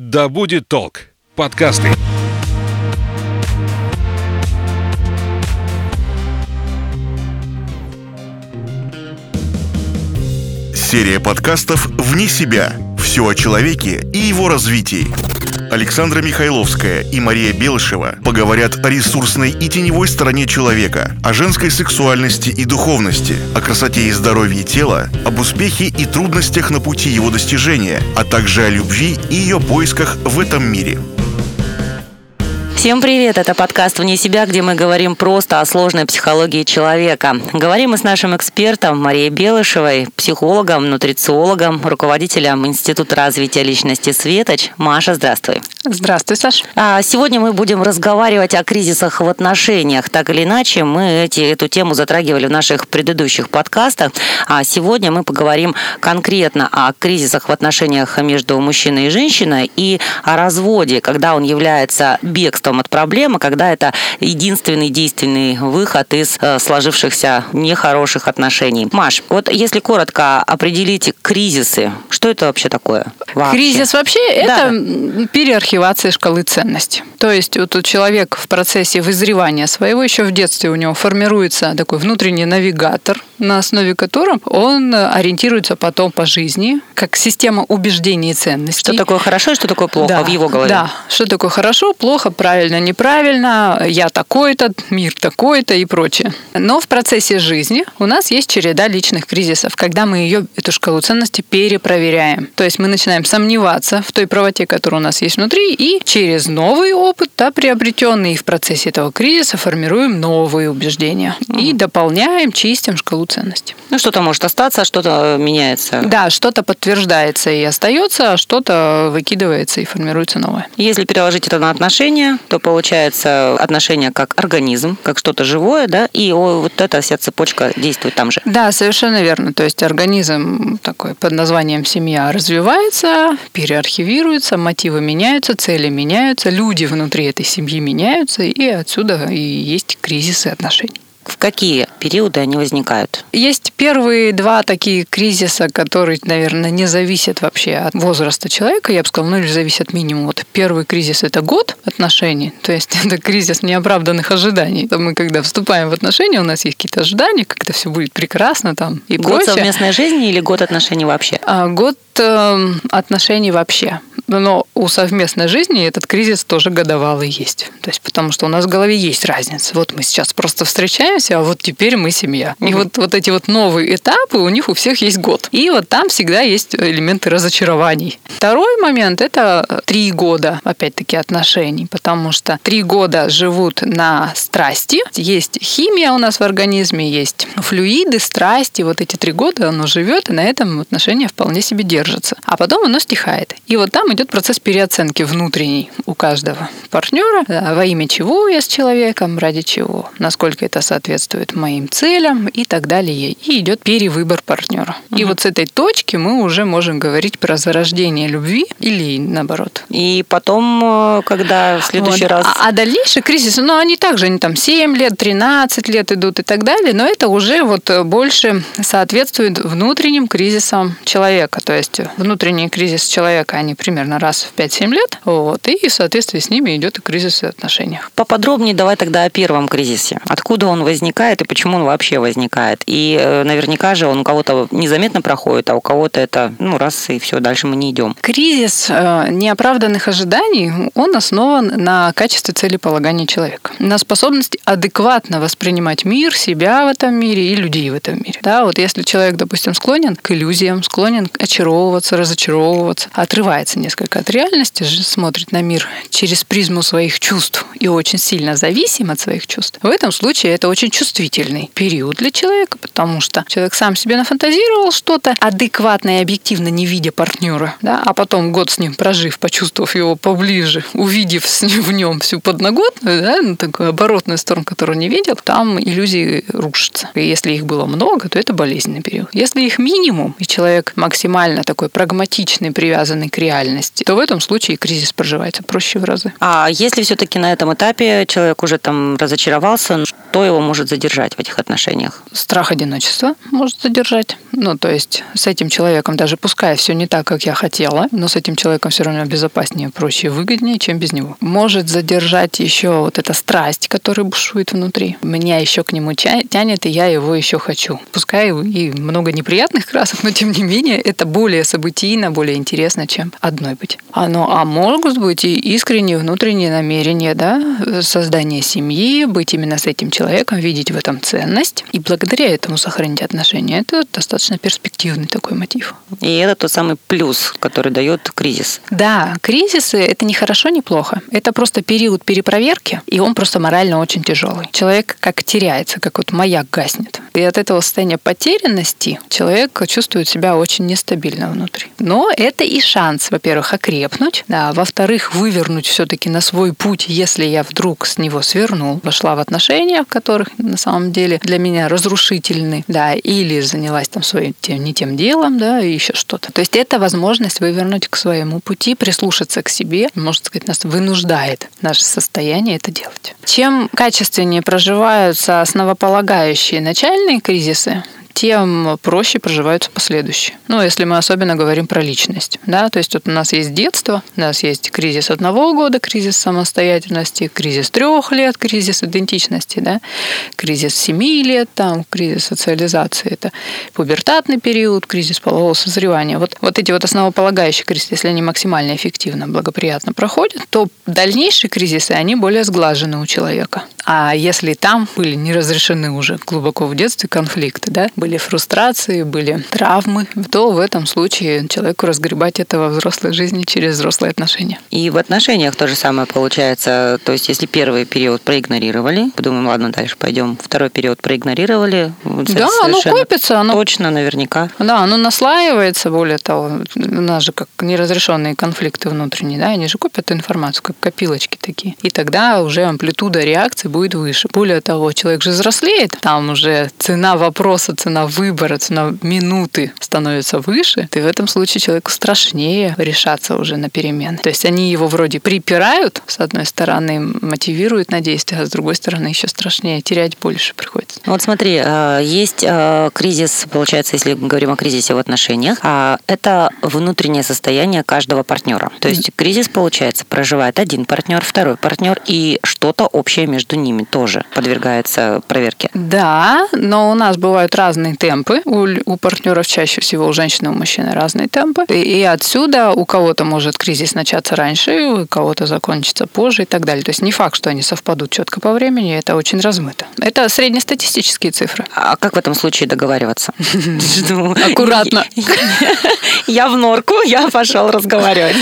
Да будет толк. Подкасты. Серия подкастов «Вне себя». Все о человеке и его развитии. Александра Михайловская и Мария Белышева поговорят о ресурсной и теневой стороне человека, о женской сексуальности и духовности, о красоте и здоровье тела, об успехе и трудностях на пути его достижения, а также о любви и ее поисках в этом мире. Всем привет! Это подкаст «Вне себя», где мы говорим просто о сложной психологии человека. Говорим мы с нашим экспертом Марией Белышевой, психологом, нутрициологом, руководителем Института развития личности «Светоч». Маша, здравствуй. Здравствуй, Саш. А сегодня мы будем разговаривать о кризисах в отношениях. Так или иначе, мы эти, эту тему затрагивали в наших предыдущих подкастах. А сегодня мы поговорим конкретно о кризисах в отношениях между мужчиной и женщиной и о разводе, когда он является бегством от проблемы, когда это единственный действенный выход из э, сложившихся нехороших отношений. Маш, вот если коротко определить кризисы, что это вообще такое? Вообще? Кризис вообще да. это переархивация шкалы ценностей. То есть вот человек в процессе вызревания своего еще в детстве у него формируется такой внутренний навигатор, на основе которого он ориентируется потом по жизни, как система убеждений и ценностей. Что такое хорошо и что такое плохо да, в его голове. Да, что такое хорошо, плохо, правильно, неправильно, я такой-то, мир такой-то и прочее. Но в процессе жизни у нас есть череда личных кризисов, когда мы ее, эту шкалу ценностей перепроверяем. То есть мы начинаем сомневаться в той правоте, которая у нас есть внутри, и через новый опыт, да, приобретенный в процессе этого кризиса, формируем новые убеждения. Mm. И дополняем, чистим шкалу ценностей. Ну, что-то может остаться, а что-то меняется. Да, что-то подтверждается и остается, а что-то выкидывается и формируется новое. Если переложить это на отношения, то получается отношения как организм, как что-то живое, да, и вот эта вся цепочка действует там же. Да, совершенно верно. То есть организм такой под названием семья развивается, переархивируется, мотивы меняются, цели меняются, люди внутри этой семьи меняются, и отсюда и есть кризисы отношений в какие периоды они возникают? Есть первые два такие кризиса, которые, наверное, не зависят вообще от возраста человека, я бы сказала, ну или зависят минимум. Вот первый кризис – это год отношений, то есть это кризис неоправданных ожиданий. Мы, когда вступаем в отношения, у нас есть какие-то ожидания, как это все будет прекрасно там и Год прочее. совместной жизни или год отношений вообще? А, год э, отношений вообще. Но у совместной жизни этот кризис тоже годовалый есть. То есть потому что у нас в голове есть разница. Вот мы сейчас просто встречаемся, а вот теперь мы семья. Угу. И вот, вот эти вот новые этапы, у них у всех есть год. И вот там всегда есть элементы разочарований. Второй момент – это три года, опять-таки, отношений. Потому что три года живут на страсти. Есть химия у нас в организме, есть флюиды, страсти. Вот эти три года оно живет, и на этом отношения вполне себе держатся. А потом оно стихает. И вот там идет процесс переоценки внутренней у каждого партнера, во имя чего я с человеком, ради чего, насколько это соответствует моим целям и так далее. И идет перевыбор партнера. Угу. И вот с этой точки мы уже можем говорить про зарождение любви или наоборот. И потом, э, когда в следующий вот. раз... А, а дальнейшие кризисы, ну, они также, они там 7 лет, 13 лет идут и так далее, но это уже вот больше соответствует внутренним кризисам человека. То есть внутренний кризис человека, они примерно раз в 5-7 лет. Вот, и в соответствии с ними идет и кризис в отношениях. Поподробнее давай тогда о первом кризисе. Откуда он возникает и почему он вообще возникает? И э, наверняка же он у кого-то незаметно проходит, а у кого-то это ну раз и все, дальше мы не идем. Кризис э, неоправданных ожиданий, он основан на качестве целеполагания человека, на способности адекватно воспринимать мир, себя в этом мире и людей в этом мире. Да, вот если человек, допустим, склонен к иллюзиям, склонен очаровываться, разочаровываться, отрывается несколько от реальности, смотрит на мир через призму своих чувств и очень сильно зависим от своих чувств, в этом случае это очень чувствительный период для человека, потому что человек сам себе нафантазировал что-то адекватное и объективно не видя партнера, да, а потом год с ним прожив, почувствовав его поближе, увидев в нем всю подноготную, да, ну, такую оборотную сторону, которую не видел, там иллюзии рушатся. И если их было много, то это болезненный период. Если их минимум, и человек максимально такой прагматичный, привязанный к реальности, то в этом случае кризис проживается проще в разы. А если все-таки на этом этапе человек уже там разочаровался, что его может задержать в этих отношениях? Страх одиночества может задержать. Ну, то есть с этим человеком, даже пускай все не так, как я хотела, но с этим человеком все равно безопаснее, проще и выгоднее, чем без него. Может задержать еще вот эта страсть, которая бушует внутри. Меня еще к нему тянет, и я его еще хочу. Пускай и много неприятных красок, но тем не менее это более событийно, более интересно, чем одной быть. А, ну, а могут быть и искренние внутренние намерения, да, создание семьи, быть именно с этим человеком, видеть в этом ценность и благодаря этому сохранить отношения. Это достаточно перспективный такой мотив. И это тот самый плюс, который дает кризис. Да, кризисы это не хорошо, не плохо. Это просто период перепроверки, и он просто морально очень тяжелый. Человек как теряется, как вот маяк гаснет. И от этого состояния потерянности человек чувствует себя очень нестабильно внутри. Но это и шанс, во-первых, окрепнуть, да, во-вторых, вывернуть все-таки на свой путь, если я вдруг с него свернул, вошла в отношения, в которых на самом деле для меня разрушительны, да, или занялась там своим тем, не тем делом, да, и еще что-то. То есть это возможность вывернуть к своему пути, прислушаться к себе, можно сказать, нас вынуждает наше состояние это делать. Чем качественнее проживаются основополагающие начальные кризисы, тем проще проживаются последующие. Ну, если мы особенно говорим про личность. Да? То есть вот у нас есть детство, у нас есть кризис одного года, кризис самостоятельности, кризис трех лет, кризис идентичности, да? кризис семи лет, там, кризис социализации. Это пубертатный период, кризис полового созревания. Вот, вот эти вот основополагающие кризисы, если они максимально эффективно, благоприятно проходят, то дальнейшие кризисы, они более сглажены у человека. А если там были не разрешены уже глубоко в детстве конфликты, да, были фрустрации, были травмы, то в этом случае человеку разгребать это во взрослой жизни через взрослые отношения. И в отношениях то же самое получается. То есть, если первый период проигнорировали, подумаем, ладно, дальше пойдем. Второй период проигнорировали. Да, оно копится. Оно... Точно, наверняка. Да, оно наслаивается, более того. У нас же как неразрешенные конфликты внутренние, да, они же копят информацию, как копилочки такие. И тогда уже амплитуда реакции будет выше. Более того, человек же взрослеет, там уже цена вопроса, цена цена выбора, цена минуты становится выше, и в этом случае человеку страшнее решаться уже на перемены. То есть они его вроде припирают, с одной стороны, мотивируют на действие, а с другой стороны еще страшнее, терять больше приходится. Вот смотри, э, есть э, кризис, получается, если говорим о кризисе в отношениях, а это внутреннее состояние каждого партнера. То есть кризис, получается, проживает один партнер, второй партнер, и что-то общее между ними тоже подвергается проверке. Да, но у нас бывают разные разные темпы. У, у партнеров чаще всего у женщины и у мужчины разные темпы. И, и отсюда у кого-то может кризис начаться раньше, у кого-то закончится позже и так далее. То есть не факт, что они совпадут четко по времени, это очень размыто. Это среднестатистические цифры. А как в этом случае договариваться? Аккуратно. Я в норку, я пошел разговаривать.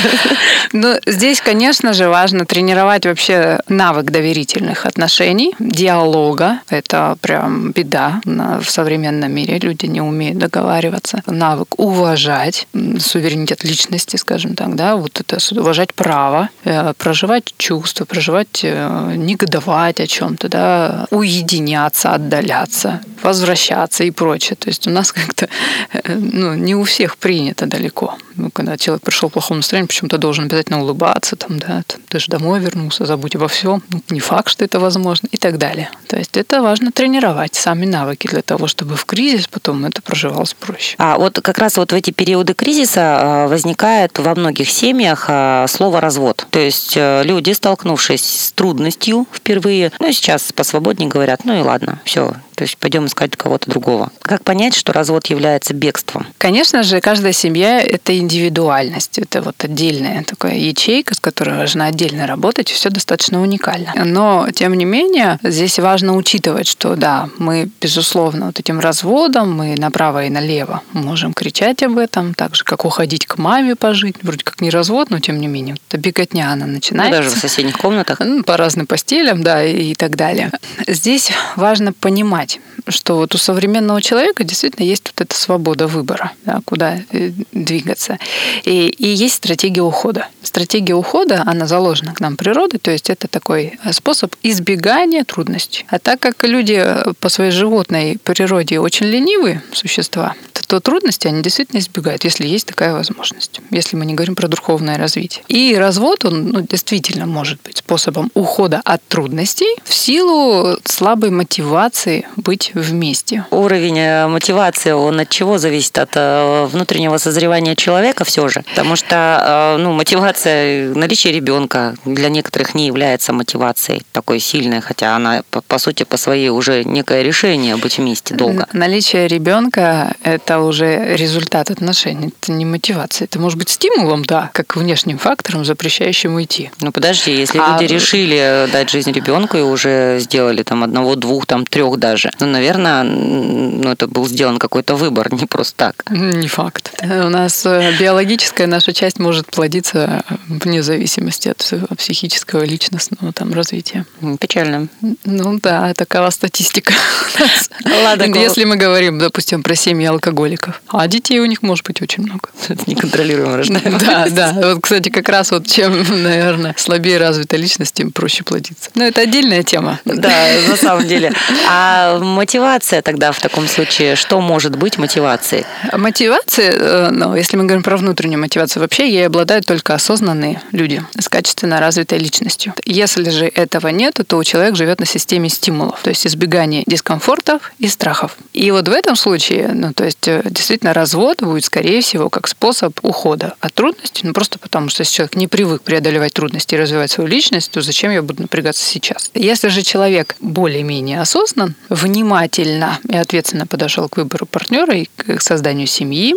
Ну, здесь, конечно же, важно тренировать вообще навык доверительных отношений, диалога. Это прям беда в современном мире люди не умеют договариваться. Навык уважать суверенитет личности, скажем так, да, вот это уважать право, э, проживать чувства, проживать, э, негодовать о чем-то, да, уединяться, отдаляться, возвращаться и прочее. То есть у нас как-то э, ну, не у всех принято далеко. Ну, когда человек пришел в плохом настроении, почему-то должен обязательно улыбаться, там, да, ты же домой вернулся, забудь обо всем. Ну, не факт, что это возможно и так далее. То есть это важно тренировать сами навыки для того, чтобы в кризис потом это проживалось проще. А вот как раз вот в эти периоды кризиса а, возникает во многих семьях а, слово развод. То есть э, люди, столкнувшись с трудностью впервые, ну сейчас посвободнее говорят, ну и ладно, все, то есть пойдем искать кого-то другого. Как понять, что развод является бегством? Конечно же, каждая семья – это индивидуальность. Это вот отдельная такая ячейка, с которой нужно отдельно работать, все достаточно уникально. Но, тем не менее, здесь важно учитывать, что да, мы, безусловно, вот этим разводом мы направо и налево можем кричать об этом, так же, как уходить к маме пожить. Вроде как не развод, но тем не менее, это беготня она Ну, начинается. даже в соседних комнатах. Ну, по разным постелям, да, и так далее. Здесь важно понимать, что вот у современного человека действительно есть вот эта свобода выбора, да, куда э, двигаться. И, и есть стратегия ухода. Стратегия ухода, она заложена к нам природой, то есть это такой э, способ избегания трудностей. А так как люди э, по своей животной природе очень ленивые существа, то трудности они действительно избегают, если есть такая возможность, если мы не говорим про духовное развитие. И развод, он ну, действительно может быть способом ухода от трудностей в силу слабой мотивации быть вместе. Уровень э, мотивации, он от чего зависит? От э, внутреннего созревания человека все же? Потому что э, ну, мотивация, наличие ребенка для некоторых не является мотивацией такой сильной, хотя она, по, сути, по своей уже некое решение быть вместе долго. Наличие ребенка – это уже результат отношений, это не мотивация. Это может быть стимулом, да, как внешним фактором, запрещающим уйти. Ну подожди, если А- люди решили дать жизнь ребенку и уже сделали там одного, двух, там трех даже, ну, наверное, ну, это был сделан какой-то выбор, не просто так. Не факт. У нас э, биологическая наша часть может плодиться вне зависимости от психического личностного там развития. Печально. Ну да, такова статистика. Ладно, Если мы говорим, допустим, про семьи алкоголиков, а детей у них может быть очень много. Это неконтролируемо рождается. Да, да. Вот, кстати, как раз вот чем, наверное, слабее развита личность, тем проще плодиться. Но это отдельная тема. Да, на самом деле. А мотивация тогда в таком случае, что может быть мотивацией? Мотивация, э, ну, если мы говорим про внутреннюю мотивацию, вообще ей обладают только осознанные люди с качественно развитой личностью. Если же этого нет, то человек живет на системе стимулов, то есть избегание дискомфортов и страхов. И вот в этом случае, ну, то есть э, действительно развод будет, скорее всего, как способ ухода от трудностей, ну, просто потому что если человек не привык преодолевать трудности и развивать свою личность, то зачем я буду напрягаться сейчас? Если же человек более-менее осознан, внимательно и ответственно подошел к выбору партнера и к созданию семьи,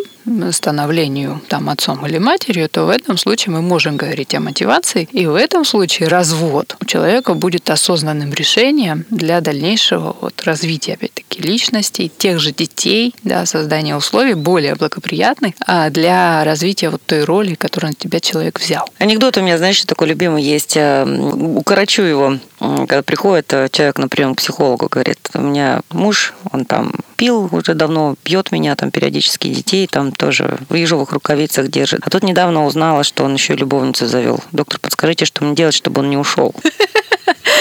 становлению там отцом или матерью, то в этом случае мы можем говорить о мотивации. И в этом случае развод у человека будет осознанным решением для дальнейшего вот, развития, опять-таки, личности, тех же детей, да, создания условий более благоприятных а для развития вот той роли, которую на тебя человек взял. Анекдот у меня, знаешь, такой любимый есть. э, Укорочу его. Когда приходит э, человек на прием к психологу, говорит, у меня муж, он там пил уже давно, пьет меня там периодически, детей там тоже в ежовых рукавицах держит. А тут недавно узнала, что он еще любовницу завел. Доктор, подскажите, что мне делать, чтобы он не ушел?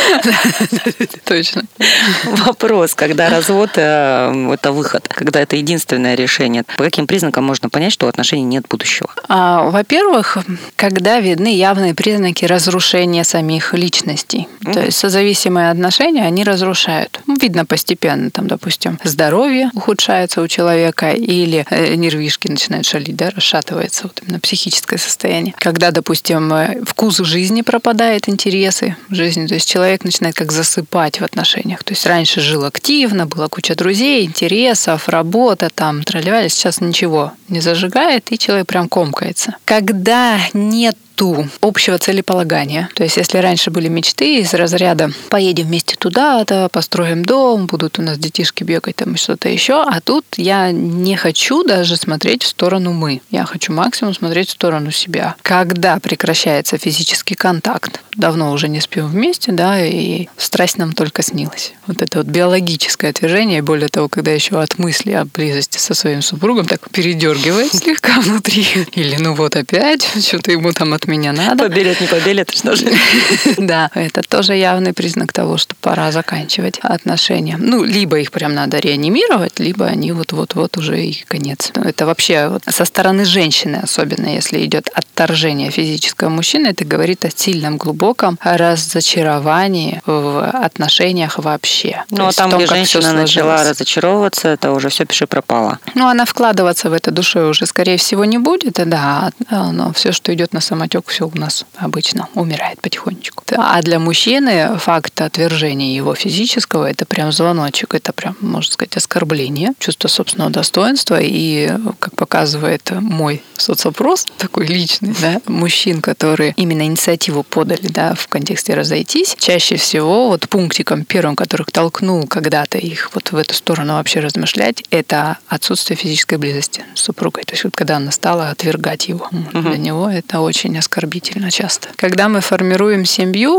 Точно. Вопрос, когда развод э, это выход, когда это единственное решение. По каким признакам можно понять, что у отношений нет будущего? А, Во-первых, когда видны явные признаки разрушения самих личностей. То есть созависимые отношения, они разрушают. Ну, Видно постепенно, там, допустим, здоровье ухудшается у человека или э, нервишки начинают шалить, да, расшатывается вот именно психическое состояние. Когда, допустим, э, вкус жизни пропадает, интересы жизни, то есть человек начинает как засыпать в отношениях. То есть раньше жил активно, была куча друзей, интересов, работа, там, тролливали, сейчас ничего не зажигает, и человек прям комкается. Когда нет нету общего целеполагания. То есть, если раньше были мечты из разряда «поедем вместе туда-то, построим дом, будут у нас детишки бегать там и что-то еще», а тут я не хочу даже смотреть в сторону «мы». Я хочу максимум смотреть в сторону себя. Когда прекращается физический контакт, давно уже не спим вместе, да, и страсть нам только снилась. Вот это вот биологическое движение, более того, когда еще от мысли о близости со своим супругом так передергивает слегка внутри. Или ну вот опять, что-то ему там от меня надо. Побелят, не побелят, что же? Да, это тоже явный признак того, что пора заканчивать отношения. Ну, либо их прям надо реанимировать, либо они вот-вот-вот уже и конец. Это вообще вот со стороны женщины, особенно если идет отторжение физического мужчины, это говорит о сильном, глубоком разочаровании в отношениях вообще. Ну, а там, том, где женщина начала разочаровываться, это уже все пиши пропало. Ну, она вкладываться в это душой уже, скорее всего, не будет, да, но все, что идет на самотек, все у нас обычно умирает потихонечку. А для мужчины факт отвержения его физического – это прям звоночек, это прям, можно сказать, оскорбление, чувство собственного достоинства. И, как показывает мой соцопрос, такой личный, да, мужчин, которые именно инициативу подали да, в контексте разойтись, чаще всего вот пунктиком первым, которых толкнул когда-то их вот в эту сторону вообще размышлять, это отсутствие физической близости с супругой. То есть вот когда она стала отвергать его. Для него это очень оскорбительно часто. Когда мы формируем семью,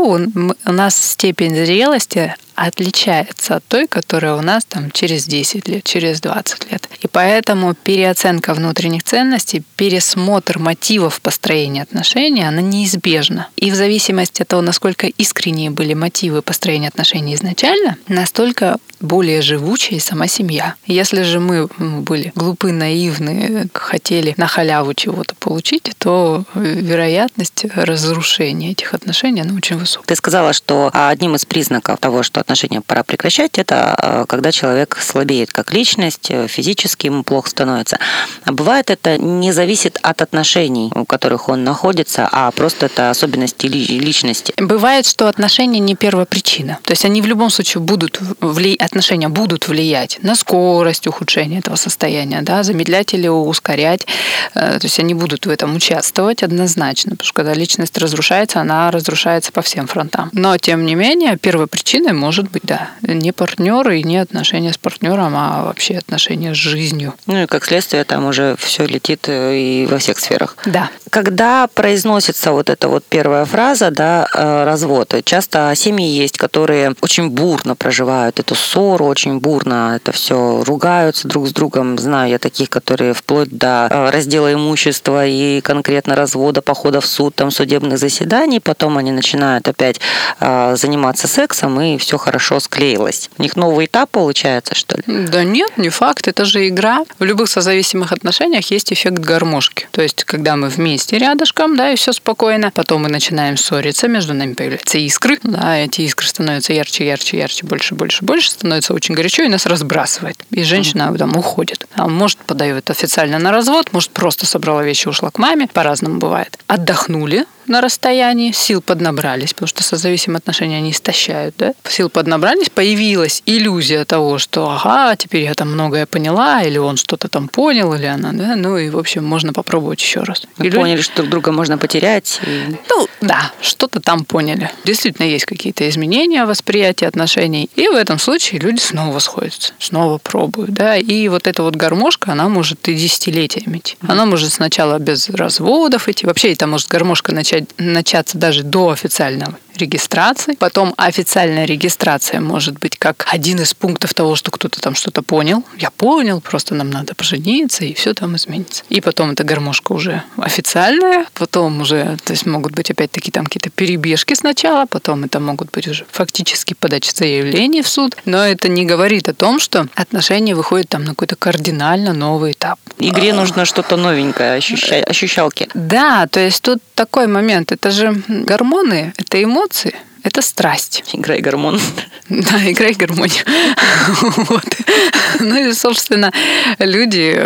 у нас степень зрелости отличается от той, которая у нас там через 10 лет, через 20 лет. И поэтому переоценка внутренних ценностей, пересмотр мотивов построения отношений, она неизбежна. И в зависимости от того, насколько искренние были мотивы построения отношений изначально, настолько более живучая сама семья. Если же мы были глупы, наивны, хотели на халяву чего-то получить, то вероятность разрушения этих отношений, она очень высокая. Ты сказала, что одним из признаков того, что отношения пора прекращать, это э, когда человек слабеет как личность, э, физически ему плохо становится. А бывает это не зависит от отношений, у которых он находится, а просто это особенности личности. Бывает, что отношения не первая причина. То есть они в любом случае будут влиять, отношения будут влиять на скорость ухудшения этого состояния, да, замедлять или ускорять. Э, то есть они будут в этом участвовать однозначно, потому что когда личность разрушается, она разрушается по всем фронтам. Но, тем не менее, первой причиной может быть, да. Не партнер и не отношения с партнером, а вообще отношения с жизнью. Ну и как следствие там уже все летит э, и во всех сферах. Да. Когда произносится вот эта вот первая фраза, да, э, развод, часто семьи есть, которые очень бурно проживают эту ссору, очень бурно это все ругаются друг с другом. Знаю я таких, которые вплоть до э, раздела имущества и конкретно развода, похода в суд, там судебных заседаний, потом они начинают опять заниматься сексом и все хорошо склеилось. У них новый этап получается, что ли? Да нет, не факт. Это же игра. В любых созависимых отношениях есть эффект гармошки. То есть, когда мы вместе рядышком, да, и все спокойно, потом мы начинаем ссориться, между нами появляются искры, да, эти искры становятся ярче, ярче, ярче, больше, больше, больше, становится очень горячо и нас разбрасывает. И женщина там уходит. А может, подает официально на развод, может, просто собрала вещи, ушла к маме. По-разному бывает. Отдохнули, на расстоянии, сил поднабрались, потому что созависимые отношения они истощают, да? Сил поднабрались, появилась иллюзия того, что ага, теперь я там многое поняла, или он что-то там понял, или она, да? Ну и, в общем, можно попробовать еще раз. И поняли, люди... что друг друга можно потерять. И... Ну, да, что-то там поняли. Действительно, есть какие-то изменения восприятия отношений, и в этом случае люди снова сходятся, снова пробуют, да? И вот эта вот гармошка, она может и десятилетиями идти. Она может сначала без разводов идти, вообще это может гармошка начать начаться даже до официального регистрации. Потом официальная регистрация может быть как один из пунктов того, что кто-то там что-то понял. Я понял, просто нам надо пожениться, и все там изменится. И потом эта гармошка уже официальная, потом уже, то есть могут быть опять-таки там какие-то перебежки сначала, потом это могут быть уже фактически подача заявлений в суд. Но это не говорит о том, что отношения выходят там на какой-то кардинально новый этап. Игре нужно что-то новенькое, ощуща... ощущалки. Да, то есть тут такой момент. Это же гормоны, это эмоции, эмоции – это страсть. Играй гормон. Да, играй гармонию. вот. Ну и, собственно, люди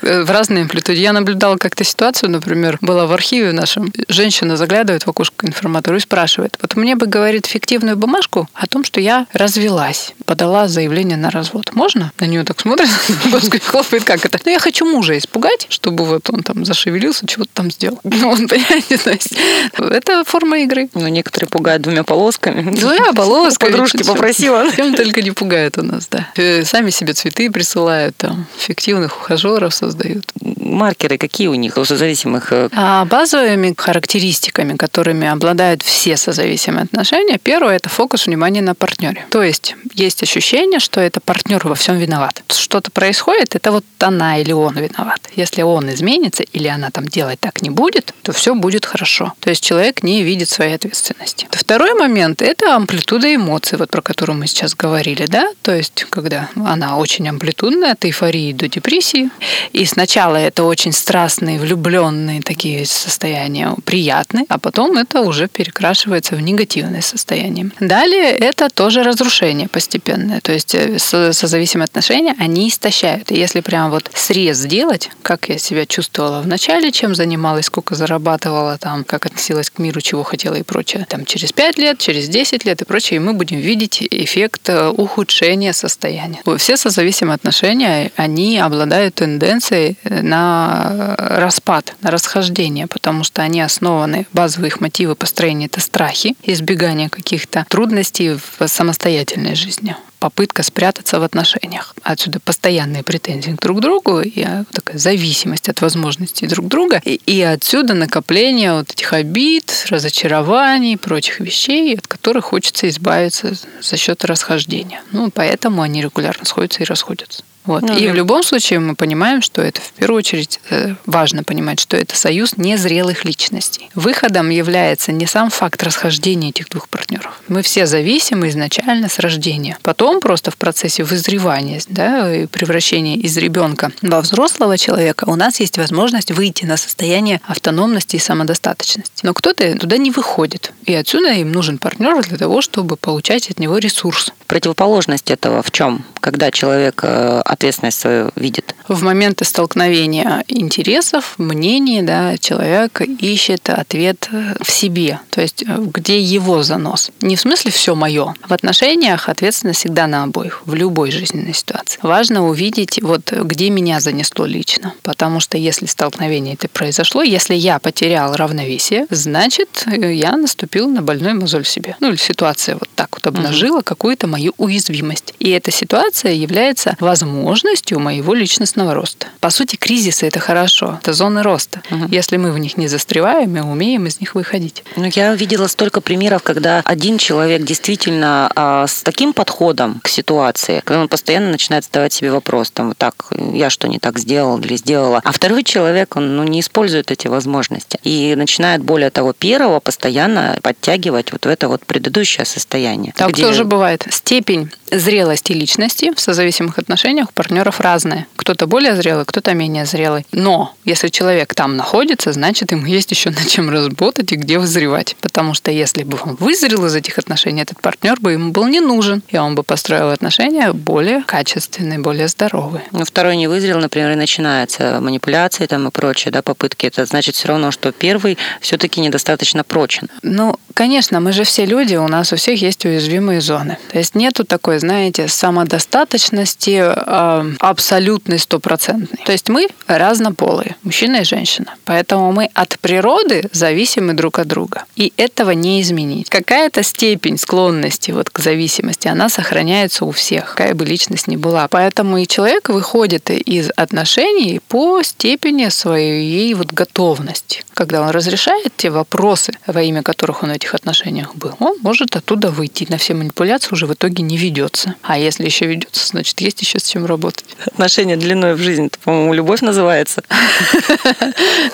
в разной амплитуде. Я наблюдала как-то ситуацию, например, была в архиве нашем. Женщина заглядывает в окошко информатору и спрашивает, вот мне бы, говорит, фиктивную бумажку о том, что я развелась, подала заявление на развод. Можно? На нее так смотрит, хлопает, как это? Ну, я хочу мужа испугать, чтобы вот он там зашевелился, чего-то там сделал. Ну, он, понимаете, то есть это форма игры. Ну, некоторые пугают двумя полосками. Двумя полосками. Подружки попросили спросила. Чем только не пугают у нас, да. Э, сами себе цветы присылают, там, фиктивных ухажеров создают. Маркеры какие у них, у созависимых? Э? А базовыми характеристиками, которыми обладают все созависимые отношения, первое – это фокус внимания на партнере. То есть есть ощущение, что это партнер во всем виноват. Что-то происходит, это вот она или он виноват. Если он изменится или она там делать так не будет, то все будет хорошо. То есть человек не видит своей ответственности. Второй момент – это амплитуда эмоций, вот про которую мы сейчас говорили, да, то есть когда она очень амплитудная, от эйфории до депрессии. И сначала это очень страстные, влюбленные такие состояния, приятные, а потом это уже перекрашивается в негативное состояние. Далее это тоже разрушение постепенное, то есть э, созависимые отношения, они истощают. И если прям вот срез сделать, как я себя чувствовала в начале, чем занималась, сколько зарабатывала там, как относилась к миру, чего хотела и прочее, там через 5 лет, через 10 лет и прочее, и мы будем видеть эффект э, ухудшения состояния. Все созависимые отношения, они обладают тенденцией э, на распад, на расхождение, потому что они основаны, базовые их мотивы построения – это страхи, избегание каких-то трудностей в самостоятельной жизни. Попытка спрятаться в отношениях. Отсюда постоянные претензии друг к другу и а, такая зависимость от возможностей друг друга. И, и отсюда накопление вот этих обид, разочарований, прочих вещей, от которых хочется избавиться за счет расхождения. Ну, поэтому они регулярно сходятся и расходятся. Вот. Ну, и да. в любом случае мы понимаем, что это в первую очередь э, важно понимать, что это союз незрелых личностей. Выходом является не сам факт расхождения этих двух партнеров. Мы все зависимы изначально с рождения. Потом просто в процессе вызревания да, и превращения из ребенка во взрослого человека у нас есть возможность выйти на состояние автономности и самодостаточности. Но кто-то туда не выходит. И отсюда им нужен партнер для того, чтобы получать от него ресурс. Противоположность этого в чем? Когда человек э, ответственность свою видит? В моменты столкновения интересов, мнений, да, человек ищет ответ в себе, то есть э, где его занос. Не в смысле все мое. В отношениях ответственность всегда на обоих, в любой жизненной ситуации. Важно увидеть, вот где меня занесло лично, потому что если столкновение это произошло, если я потерял равновесие, значит, э, я наступил на больной мозоль в себе. Ну или ситуация вот так вот обнажила угу. какую-то мою уязвимость. И эта ситуация является возможностью возможностью моего личностного роста. По сути, кризисы это хорошо, это зоны роста. Угу. Если мы в них не застреваем, мы умеем из них выходить. Ну, я видела столько примеров, когда один человек действительно а, с таким подходом к ситуации, когда он постоянно начинает задавать себе вопрос, там, вот так, я что не так сделал или сделала, а второй человек, он ну, не использует эти возможности и начинает, более того, первого постоянно подтягивать вот в это вот предыдущее состояние. Так где... тоже бывает. Степень зрелости личности в созависимых отношениях партнеров разные. Кто-то более зрелый, кто-то менее зрелый. Но если человек там находится, значит, ему есть еще над чем работать и где вызревать. Потому что если бы он вызрел из этих отношений, этот партнер бы ему был не нужен, и он бы построил отношения более качественные, более здоровые. Но второй не вызрел, например, и начинается манипуляции там и прочее, да, попытки. Это значит все равно, что первый все-таки недостаточно прочен. Ну, конечно, мы же все люди, у нас у всех есть уязвимые зоны. То есть нету такой, знаете, самодостаточности а, Э, абсолютный, стопроцентный. То есть мы разнополые, мужчина и женщина. Поэтому мы от природы зависимы друг от друга. И этого не изменить. Какая-то степень склонности вот к зависимости, она сохраняется у всех, какая бы личность ни была. Поэтому и человек выходит из отношений по степени своей вот готовности. Когда он разрешает те вопросы, во имя которых он в этих отношениях был, он может оттуда выйти. На все манипуляции уже в итоге не ведется. А если еще ведется, значит, есть еще с чем работать. Отношения длиной в жизнь, это, по-моему, любовь называется.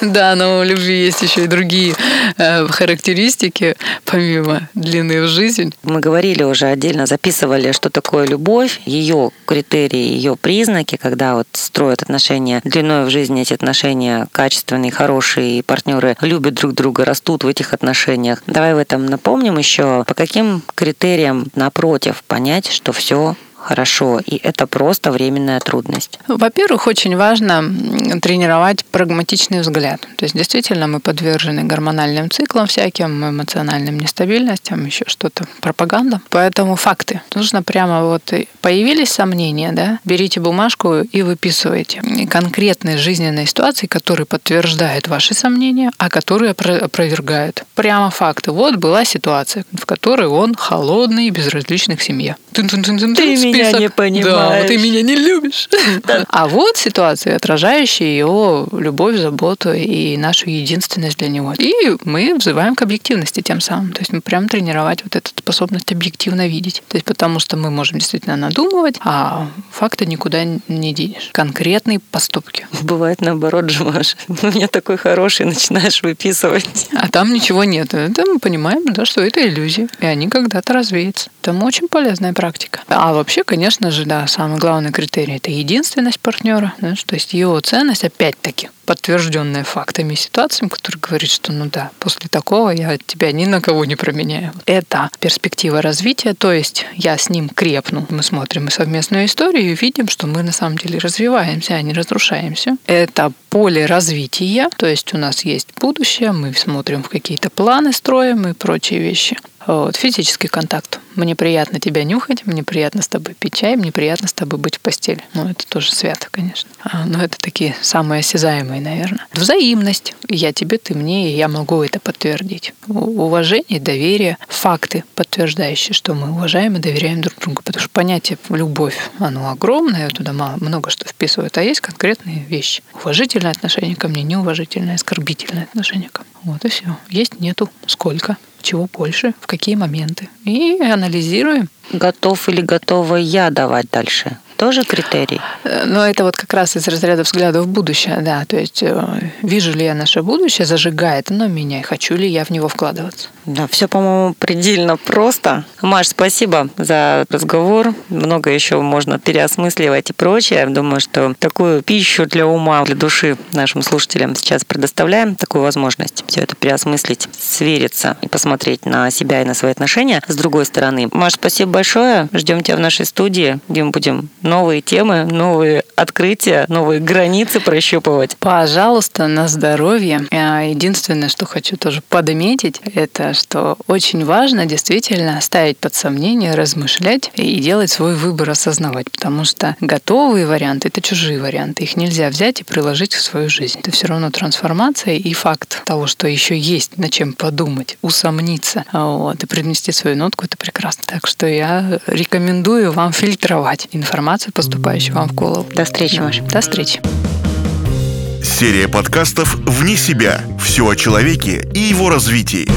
Да, но у любви есть еще и другие э, характеристики, помимо длины в жизнь. Мы говорили уже отдельно, записывали, что такое любовь, ее критерии, ее признаки, когда вот строят отношения длиной в жизни, эти отношения качественные, хорошие, и партнеры любят друг друга, растут в этих отношениях. Давай в этом напомним еще, по каким критериям напротив понять, что все хорошо, и это просто временная трудность? Во-первых, очень важно тренировать прагматичный взгляд. То есть действительно мы подвержены гормональным циклам всяким, эмоциональным нестабильностям, еще что-то, пропаганда. Поэтому факты. Нужно прямо вот появились сомнения, да, берите бумажку и выписывайте конкретные жизненные ситуации, которые подтверждают ваши сомнения, а которые опровергают. Прямо факты. Вот была ситуация, в которой он холодный и безразличный к семье. Ты меня не понимаешь. Да, ты меня не любишь. А вот ситуации, отражающие его любовь, заботу и нашу единственность для него. И мы взываем к объективности тем самым. То есть мы прям тренировать вот эту способность объективно видеть. То есть потому что мы можем действительно надумывать, а факты никуда не денешь. Конкретные поступки. Бывает наоборот, Джимаш. У меня такой хороший, начинаешь выписывать. А там ничего нет. Это мы понимаем, да, что это иллюзии. И они когда-то развеются. Это очень полезная практика. А вообще, конечно же, да, самый главный критерий – это единственность партнера, да, то есть его ценность, опять-таки, подтвержденная фактами и ситуациями, который говорит, что ну да, после такого я тебя ни на кого не променяю. Это перспектива развития, то есть я с ним крепну. Мы смотрим совместную историю и видим, что мы на самом деле развиваемся, а не разрушаемся. Это поле развития, то есть у нас есть будущее, мы смотрим в какие-то планы, строим и прочие вещи. Вот, физический контакт. Мне приятно тебя нюхать, мне приятно с тобой пить чай, мне приятно с тобой быть в постели. Ну, это тоже свято, конечно. А, но это такие самые осязаемые наверное. Взаимность. Я тебе, ты мне, и я могу это подтвердить. Уважение, доверие, факты, подтверждающие, что мы уважаем и доверяем друг другу. Потому что понятие любовь, оно огромное, туда много что вписывает, а есть конкретные вещи. Уважительное отношение ко мне, неуважительное, оскорбительное отношение ко мне. Вот и все. Есть, нету. Сколько? Чего больше? В какие моменты? И анализируем. Готов или готова я давать дальше? Тоже критерий? Э, Но ну, это вот как раз из разряда взгляда в будущее, да. То есть э, вижу ли я наше будущее, зажигает оно меня, хочу ли я в него вкладываться. Да, все, по-моему, предельно просто. Маш, спасибо за разговор. Много еще можно переосмысливать и прочее. Думаю, что такую пищу для ума, для души нашим слушателям сейчас предоставляем, такую возможность все это переосмыслить, свериться и посмотреть на себя и на свои отношения. С другой стороны, Маш, спасибо большое. Ждем тебя в нашей студии, где мы будем новые темы, новые открытия, новые границы прощупывать. Пожалуйста, на здоровье. Единственное, что хочу тоже подметить, это что очень важно действительно ставить под сомнение, размышлять и делать свой выбор, осознавать, потому что готовые варианты — это чужие варианты. Их нельзя взять и приложить в свою жизнь. Это все равно трансформация и факт того, что еще есть над чем подумать, усомниться вот, и принести свою нотку, это прекрасно. Так что я рекомендую вам фильтровать информацию информацию, поступающую вам в голову. До встречи, Маша. До встречи. Серия подкастов «Вне себя». Все о человеке и его развитии.